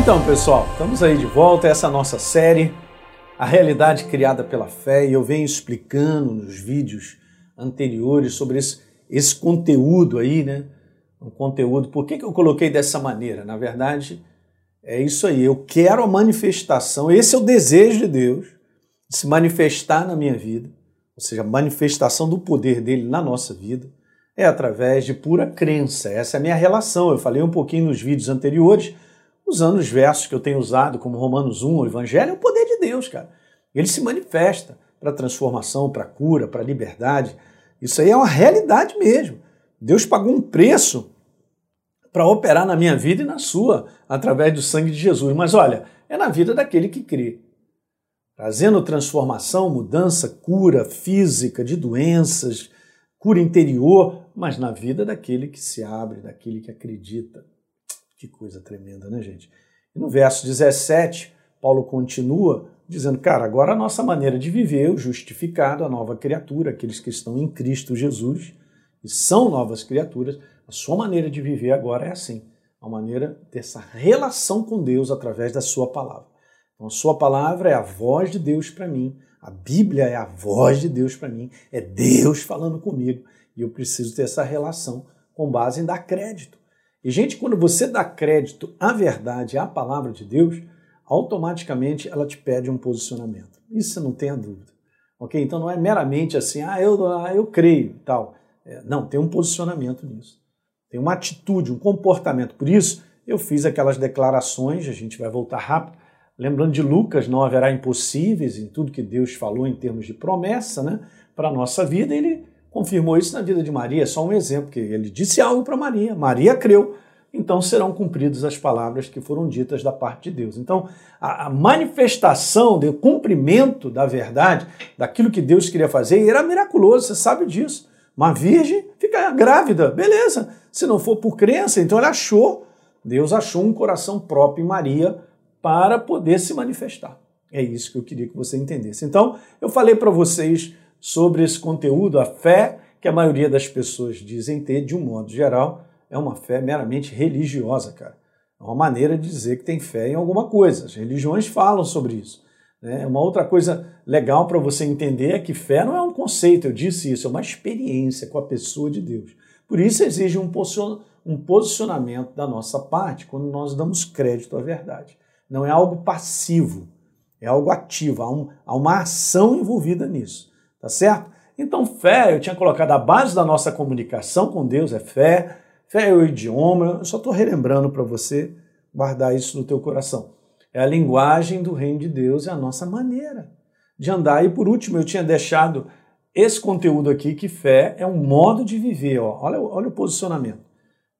Então, pessoal, estamos aí de volta. Essa é a nossa série, A Realidade Criada pela Fé, e eu venho explicando nos vídeos anteriores sobre esse, esse conteúdo aí, né? Um conteúdo. Por que, que eu coloquei dessa maneira? Na verdade, é isso aí. Eu quero a manifestação, esse é o desejo de Deus, de se manifestar na minha vida, ou seja, a manifestação do poder dele na nossa vida, é através de pura crença. Essa é a minha relação. Eu falei um pouquinho nos vídeos anteriores usando os versos que eu tenho usado, como Romanos 1, o Evangelho é o poder de Deus, cara. Ele se manifesta para transformação, para cura, para liberdade. Isso aí é uma realidade mesmo. Deus pagou um preço para operar na minha vida e na sua, através do sangue de Jesus. Mas olha, é na vida daquele que crê. Trazendo transformação, mudança, cura física de doenças, cura interior, mas na vida daquele que se abre, daquele que acredita. Que coisa tremenda, né, gente? E no verso 17, Paulo continua dizendo, cara, agora a nossa maneira de viver, o justificado, a nova criatura, aqueles que estão em Cristo Jesus e são novas criaturas, a sua maneira de viver agora é assim, a maneira dessa relação com Deus através da sua palavra. Então, a sua palavra é a voz de Deus para mim, a Bíblia é a voz de Deus para mim, é Deus falando comigo, e eu preciso ter essa relação com base em dar crédito. E, gente, quando você dá crédito à verdade, à palavra de Deus, automaticamente ela te pede um posicionamento. Isso não tenha dúvida. Ok? Então não é meramente assim, ah, eu, ah, eu creio e tal. É, não, tem um posicionamento nisso. Tem uma atitude, um comportamento. Por isso, eu fiz aquelas declarações, a gente vai voltar rápido. Lembrando de Lucas, não haverá impossíveis em tudo que Deus falou em termos de promessa né, para a nossa vida. Ele confirmou isso na vida de Maria, só um exemplo, que ele disse algo para Maria, Maria creu, então serão cumpridas as palavras que foram ditas da parte de Deus. Então, a, a manifestação do cumprimento da verdade, daquilo que Deus queria fazer, era miraculoso, você sabe disso. Uma virgem fica grávida, beleza. Se não for por crença, então ele achou, Deus achou um coração próprio em Maria para poder se manifestar. É isso que eu queria que você entendesse. Então, eu falei para vocês sobre esse conteúdo, a fé que a maioria das pessoas dizem ter, de um modo geral, é uma fé meramente religiosa, cara. É uma maneira de dizer que tem fé em alguma coisa. As religiões falam sobre isso. Né? Uma outra coisa legal para você entender é que fé não é um conceito, eu disse isso, é uma experiência com a pessoa de Deus. Por isso exige um posicionamento da nossa parte quando nós damos crédito à verdade. Não é algo passivo, é algo ativo, há, um, há uma ação envolvida nisso. Tá certo? Então, fé, eu tinha colocado a base da nossa comunicação com Deus é fé, fé é o idioma, eu só estou relembrando para você guardar isso no teu coração. É a linguagem do reino de Deus, é a nossa maneira de andar. E por último, eu tinha deixado esse conteúdo aqui, que fé é um modo de viver. Ó. Olha, olha o posicionamento.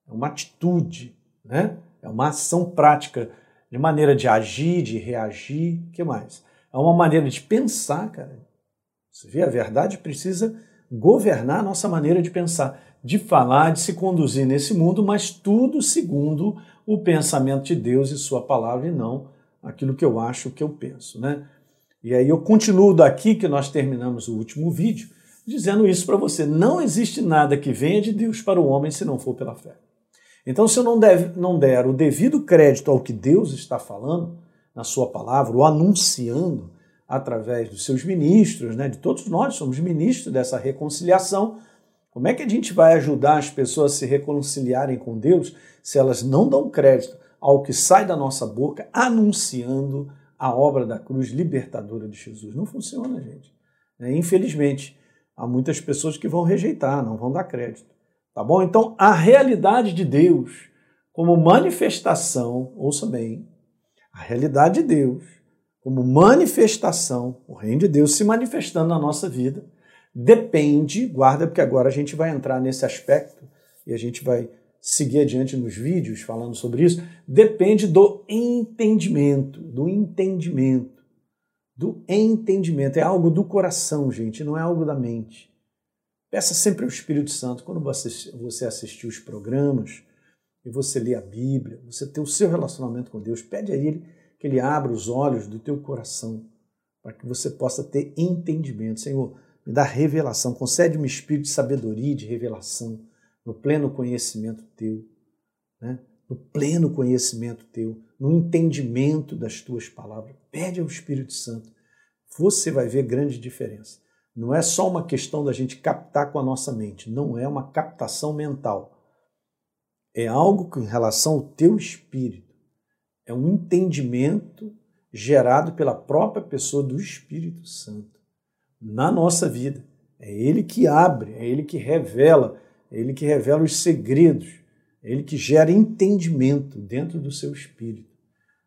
É uma atitude, né? é uma ação prática, de maneira de agir, de reagir, que mais? É uma maneira de pensar, cara, você vê, a verdade precisa governar a nossa maneira de pensar, de falar, de se conduzir nesse mundo, mas tudo segundo o pensamento de Deus e Sua palavra e não aquilo que eu acho que eu penso, né? E aí eu continuo daqui que nós terminamos o último vídeo dizendo isso para você. Não existe nada que venha de Deus para o homem se não for pela fé. Então, se eu não, deve, não der o devido crédito ao que Deus está falando na sua palavra, ou anunciando, através dos seus ministros, né, de todos nós somos ministros dessa reconciliação. Como é que a gente vai ajudar as pessoas a se reconciliarem com Deus se elas não dão crédito ao que sai da nossa boca anunciando a obra da cruz libertadora de Jesus? Não funciona, gente. É, infelizmente, há muitas pessoas que vão rejeitar, não vão dar crédito. Tá bom? Então, a realidade de Deus como manifestação, ouça bem, a realidade de Deus como manifestação, o reino de Deus se manifestando na nossa vida, depende, guarda, porque agora a gente vai entrar nesse aspecto e a gente vai seguir adiante nos vídeos falando sobre isso, depende do entendimento, do entendimento, do entendimento. É algo do coração, gente, não é algo da mente. Peça sempre ao Espírito Santo, quando você assistir os programas e você lê a Bíblia, você ter o seu relacionamento com Deus, pede a Ele que Ele abra os olhos do teu coração para que você possa ter entendimento. Senhor, me dá revelação, concede-me espírito de sabedoria e de revelação no pleno conhecimento teu. Né? no pleno conhecimento teu, no entendimento das tuas palavras. Pede ao Espírito Santo. Você vai ver grande diferença. Não é só uma questão da gente captar com a nossa mente, não é uma captação mental. É algo que, em relação ao teu espírito, é um entendimento gerado pela própria pessoa do Espírito Santo na nossa vida. É Ele que abre, é Ele que revela, é Ele que revela os segredos, é Ele que gera entendimento dentro do seu espírito.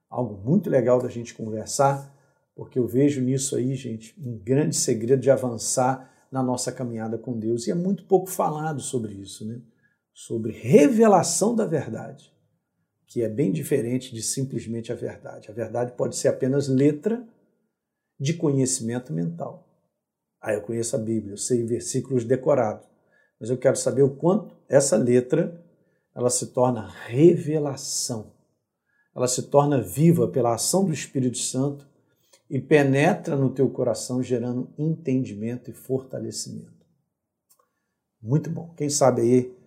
Algo muito legal da gente conversar, porque eu vejo nisso aí, gente, um grande segredo de avançar na nossa caminhada com Deus. E é muito pouco falado sobre isso, né? Sobre revelação da verdade, que é bem diferente de simplesmente a verdade. A verdade pode ser apenas letra de conhecimento mental. Ah, eu conheço a Bíblia, eu sei versículos decorados, mas eu quero saber o quanto essa letra ela se torna revelação. Ela se torna viva pela ação do Espírito Santo e penetra no teu coração, gerando entendimento e fortalecimento. Muito bom. Quem sabe aí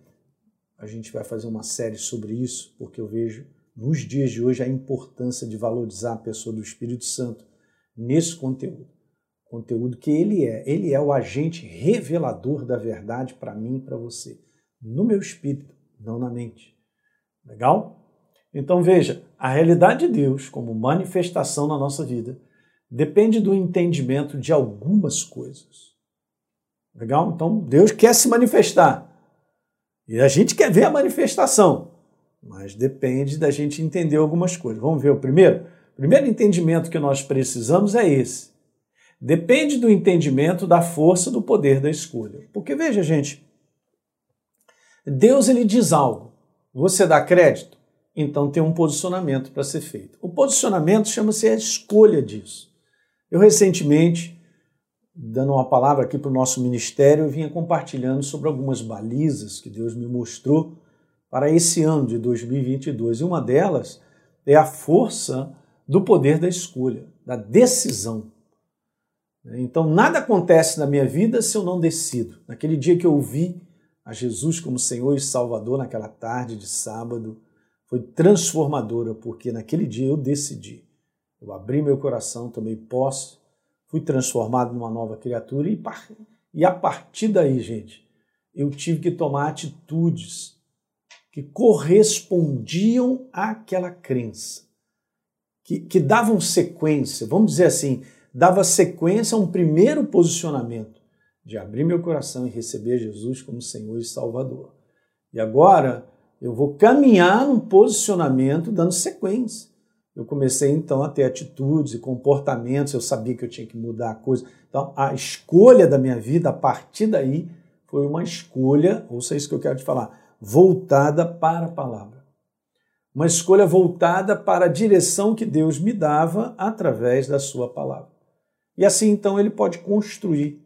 a gente vai fazer uma série sobre isso, porque eu vejo nos dias de hoje a importância de valorizar a pessoa do Espírito Santo nesse conteúdo conteúdo que ele é. Ele é o agente revelador da verdade para mim e para você, no meu espírito, não na mente. Legal? Então veja, a realidade de Deus como manifestação na nossa vida depende do entendimento de algumas coisas. Legal? Então Deus quer se manifestar. E a gente quer ver a manifestação, mas depende da gente entender algumas coisas. Vamos ver o primeiro? O primeiro entendimento que nós precisamos é esse depende do entendimento da força do poder da escolha. Porque veja, gente, Deus ele diz algo, você dá crédito, então tem um posicionamento para ser feito. O posicionamento chama-se a escolha disso. Eu recentemente, dando uma palavra aqui para o nosso ministério, eu vinha compartilhando sobre algumas balizas que Deus me mostrou para esse ano de 2022. E uma delas é a força do poder da escolha, da decisão. Então, nada acontece na minha vida se eu não decido. Naquele dia que eu ouvi a Jesus como Senhor e Salvador, naquela tarde de sábado, foi transformadora, porque naquele dia eu decidi. Eu abri meu coração, tomei posse, fui transformado numa nova criatura e, e a partir daí, gente, eu tive que tomar atitudes que correspondiam àquela crença, que, que davam sequência, vamos dizer assim, dava sequência a um primeiro posicionamento de abrir meu coração e receber Jesus como Senhor e Salvador. E agora eu vou caminhar num posicionamento dando sequência. Eu comecei então a ter atitudes e comportamentos, eu sabia que eu tinha que mudar a coisa. Então, a escolha da minha vida a partir daí foi uma escolha, ouça isso que eu quero te falar, voltada para a palavra. Uma escolha voltada para a direção que Deus me dava através da sua palavra. E assim então ele pode construir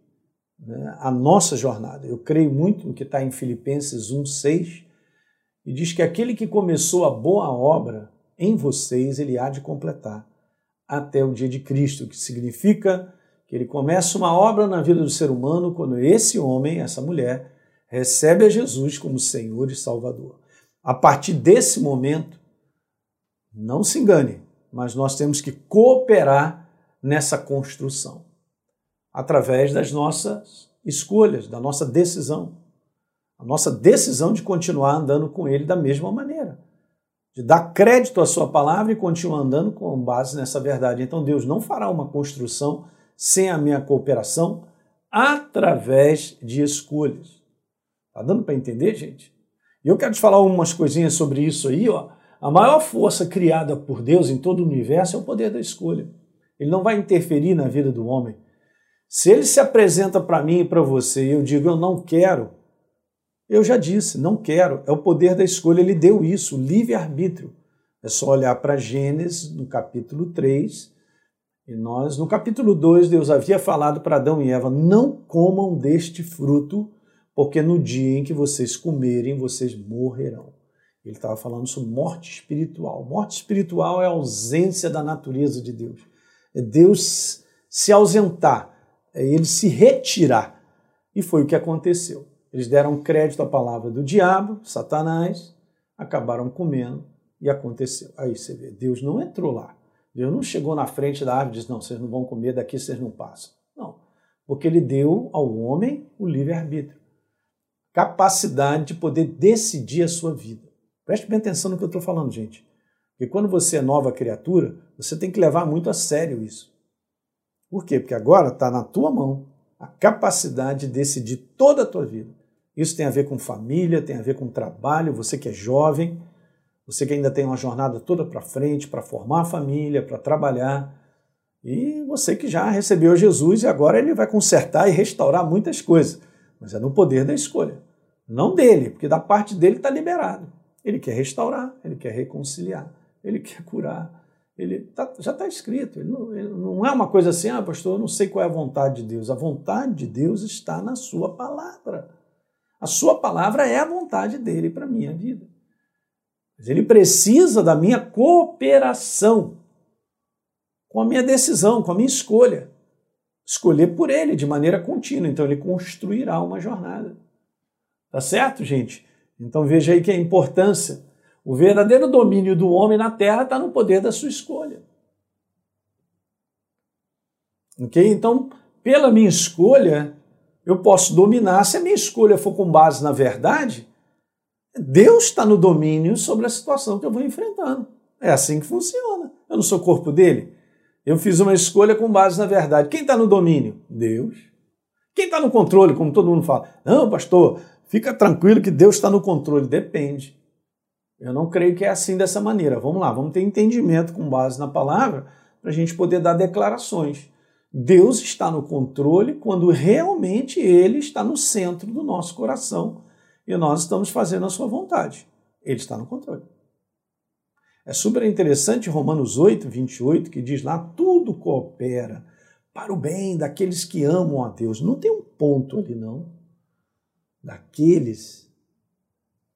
né, a nossa jornada. Eu creio muito no que está em Filipenses 1,6 e diz que aquele que começou a boa obra em vocês, ele há de completar até o dia de Cristo, que significa que ele começa uma obra na vida do ser humano quando esse homem, essa mulher, recebe a Jesus como Senhor e Salvador. A partir desse momento, não se engane, mas nós temos que cooperar nessa construção, através das nossas escolhas, da nossa decisão. A nossa decisão de continuar andando com Ele da mesma maneira, de dar crédito à Sua palavra e continuar andando com base nessa verdade. Então Deus não fará uma construção sem a minha cooperação através de escolhas. Tá dando para entender, gente? E eu quero te falar umas coisinhas sobre isso aí, ó. A maior força criada por Deus em todo o universo é o poder da escolha. Ele não vai interferir na vida do homem. Se ele se apresenta para mim e para você e eu digo eu não quero, eu já disse, não quero. É o poder da escolha, ele deu isso, livre-arbítrio. É só olhar para Gênesis, no capítulo 3, e nós, no capítulo 2, Deus havia falado para Adão e Eva: não comam deste fruto, porque no dia em que vocês comerem, vocês morrerão. Ele estava falando sobre morte espiritual. Morte espiritual é a ausência da natureza de Deus é Deus se ausentar, é ele se retirar. E foi o que aconteceu. Eles deram crédito à palavra do diabo, Satanás, acabaram comendo e aconteceu. Aí você vê, Deus não entrou lá. Deus não chegou na frente da árvore e disse: Não, vocês não vão comer, daqui vocês não passam. Não. Porque ele deu ao homem o livre-arbítrio capacidade de poder decidir a sua vida. Preste bem atenção no que eu estou falando, gente. Porque quando você é nova criatura, você tem que levar muito a sério isso. Por quê? Porque agora está na tua mão a capacidade de decidir toda a tua vida. Isso tem a ver com família, tem a ver com trabalho, você que é jovem, você que ainda tem uma jornada toda para frente, para formar a família, para trabalhar. E você que já recebeu Jesus e agora ele vai consertar e restaurar muitas coisas mas é no poder da escolha. Não dele, porque da parte dele está liberado. Ele quer restaurar, ele quer reconciliar, ele quer curar. Ele tá, já está escrito. Ele não, ele não, é uma coisa assim, ah, pastor, eu não sei qual é a vontade de Deus. A vontade de Deus está na sua palavra. A sua palavra é a vontade dele para a minha vida. Mas ele precisa da minha cooperação com a minha decisão, com a minha escolha escolher por ele de maneira contínua. Então ele construirá uma jornada. Tá certo, gente? Então veja aí que a importância. O verdadeiro domínio do homem na terra está no poder da sua escolha. Ok? Então, pela minha escolha, eu posso dominar. Se a minha escolha for com base na verdade, Deus está no domínio sobre a situação que eu vou enfrentando. É assim que funciona. Eu não sou corpo dele. Eu fiz uma escolha com base na verdade. Quem está no domínio? Deus. Quem está no controle, como todo mundo fala? Não, pastor, fica tranquilo que Deus está no controle. Depende. Eu não creio que é assim dessa maneira. Vamos lá, vamos ter entendimento com base na palavra para a gente poder dar declarações. Deus está no controle quando realmente Ele está no centro do nosso coração e nós estamos fazendo a Sua vontade. Ele está no controle. É super interessante Romanos 8, 28, que diz lá: tudo coopera para o bem daqueles que amam a Deus. Não tem um ponto ali, não. Daqueles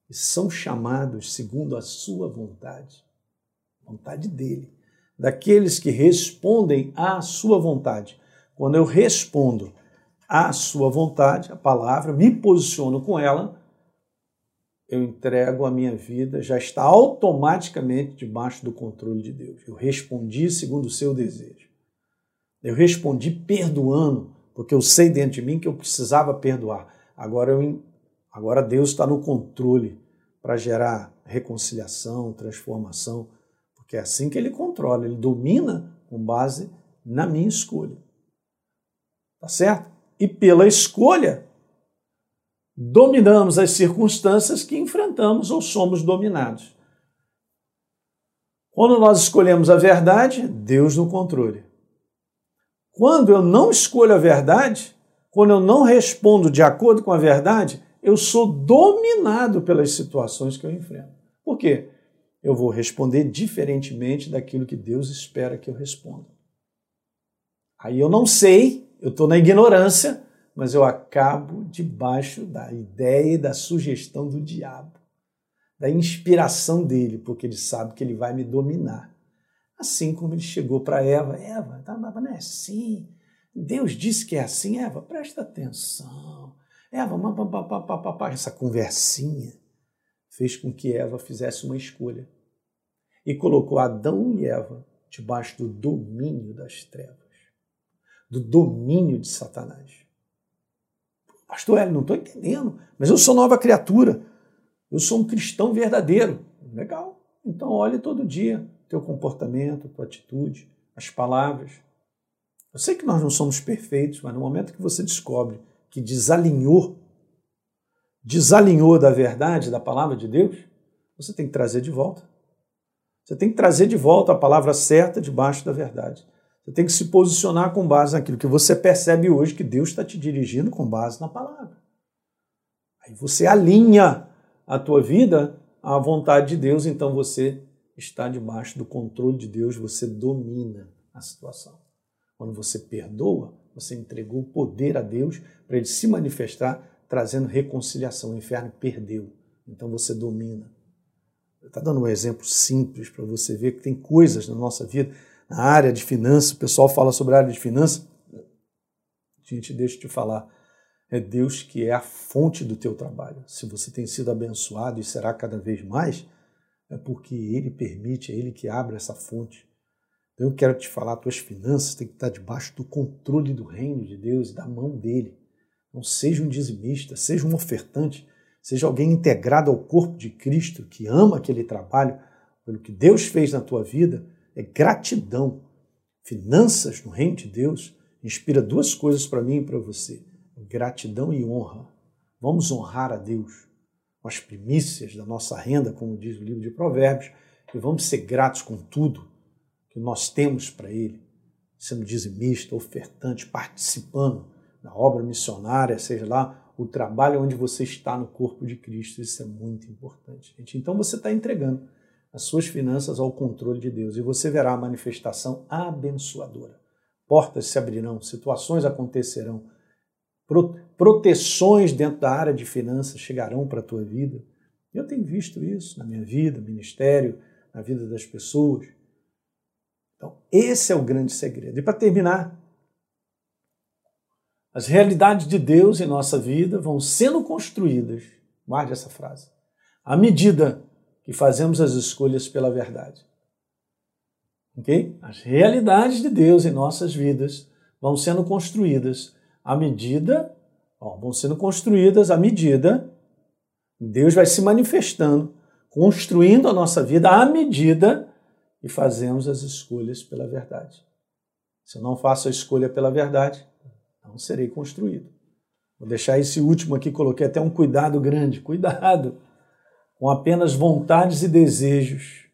que são chamados segundo a sua vontade, vontade dele. Daqueles que respondem à sua vontade. Quando eu respondo à sua vontade, a palavra, me posiciono com ela, eu entrego a minha vida, já está automaticamente debaixo do controle de Deus. Eu respondi segundo o seu desejo. Eu respondi perdoando, porque eu sei dentro de mim que eu precisava perdoar. Agora, eu, agora Deus está no controle para gerar reconciliação, transformação, porque é assim que Ele controla, Ele domina com base na minha escolha. Tá certo? E pela escolha, dominamos as circunstâncias que enfrentamos ou somos dominados. Quando nós escolhemos a verdade, Deus no controle. Quando eu não escolho a verdade, quando eu não respondo de acordo com a verdade, eu sou dominado pelas situações que eu enfrento. Por quê? Eu vou responder diferentemente daquilo que Deus espera que eu responda. Aí eu não sei, eu estou na ignorância, mas eu acabo debaixo da ideia e da sugestão do diabo, da inspiração dele, porque ele sabe que ele vai me dominar. Assim como ele chegou para Eva, Eva, tá, mas não é assim. Deus disse que é assim, Eva, presta atenção. Eva, papapá, essa conversinha fez com que Eva fizesse uma escolha e colocou Adão e Eva debaixo do domínio das trevas, do domínio de Satanás. Pastor Hélio, não estou entendendo, mas eu sou nova criatura. Eu sou um cristão verdadeiro. Legal. Então olhe todo dia teu comportamento, tua atitude, as palavras. Eu sei que nós não somos perfeitos, mas no momento que você descobre que desalinhou, desalinhou da verdade, da palavra de Deus, você tem que trazer de volta. Você tem que trazer de volta a palavra certa debaixo da verdade. Você tem que se posicionar com base naquilo que você percebe hoje que Deus está te dirigindo com base na palavra. Aí você alinha a tua vida à vontade de Deus, então você está debaixo do controle de Deus, você domina a situação. Quando você perdoa, você entregou o poder a Deus para ele se manifestar, trazendo reconciliação. O inferno perdeu, então você domina. Está dando um exemplo simples para você ver que tem coisas na nossa vida na área de finanças, o pessoal fala sobre a área de finanças. Gente, deixa eu te falar. É Deus que é a fonte do teu trabalho. Se você tem sido abençoado e será cada vez mais, é porque Ele permite, é Ele que abre essa fonte. Então eu quero te falar, tuas finanças têm que estar debaixo do controle do reino de Deus e da mão dele. Não seja um dizimista, seja um ofertante, seja alguém integrado ao corpo de Cristo, que ama aquele trabalho, pelo que Deus fez na tua vida, é gratidão. Finanças no reino de Deus inspira duas coisas para mim e para você: gratidão e honra. Vamos honrar a Deus com as primícias da nossa renda, como diz o livro de Provérbios, e vamos ser gratos com tudo que nós temos para Ele, sendo dizimista, ofertante, participando da obra missionária, seja lá o trabalho onde você está no corpo de Cristo. Isso é muito importante, gente. Então você está entregando as suas finanças ao controle de Deus e você verá a manifestação abençoadora. Portas se abrirão, situações acontecerão, proteções dentro da área de finanças chegarão para a tua vida. Eu tenho visto isso na minha vida, ministério, na vida das pessoas. Então, esse é o grande segredo. E para terminar, as realidades de Deus em nossa vida vão sendo construídas, guarde essa frase, à medida que fazemos as escolhas pela verdade. Ok? As realidades de Deus em nossas vidas vão sendo construídas à medida, ó, vão sendo construídas à medida, Deus vai se manifestando, construindo a nossa vida à medida e fazemos as escolhas pela verdade. Se eu não faço a escolha pela verdade, não serei construído. Vou deixar esse último aqui, coloquei até um cuidado grande. Cuidado com apenas vontades e desejos.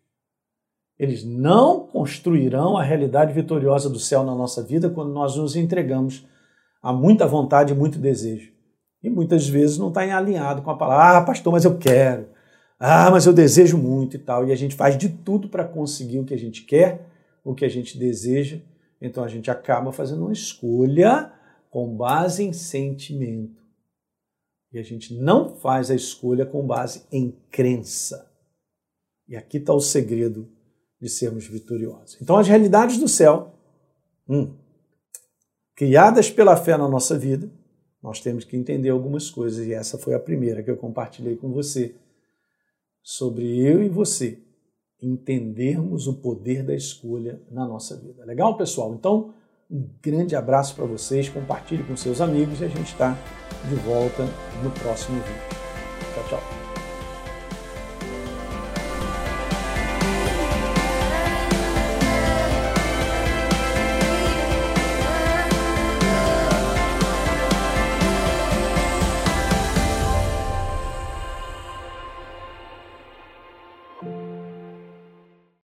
Eles não construirão a realidade vitoriosa do céu na nossa vida quando nós nos entregamos a muita vontade e muito desejo. E muitas vezes não está alinhado com a palavra, ah, pastor, mas eu quero. Ah, mas eu desejo muito e tal. E a gente faz de tudo para conseguir o que a gente quer, o que a gente deseja. Então a gente acaba fazendo uma escolha com base em sentimento. E a gente não faz a escolha com base em crença. E aqui está o segredo de sermos vitoriosos. Então, as realidades do céu, hum, criadas pela fé na nossa vida, nós temos que entender algumas coisas. E essa foi a primeira que eu compartilhei com você sobre eu e você entendermos o poder da escolha na nossa vida. Legal, pessoal? Então, um grande abraço para vocês, compartilhe com seus amigos e a gente está de volta no próximo vídeo. Tchau, tchau.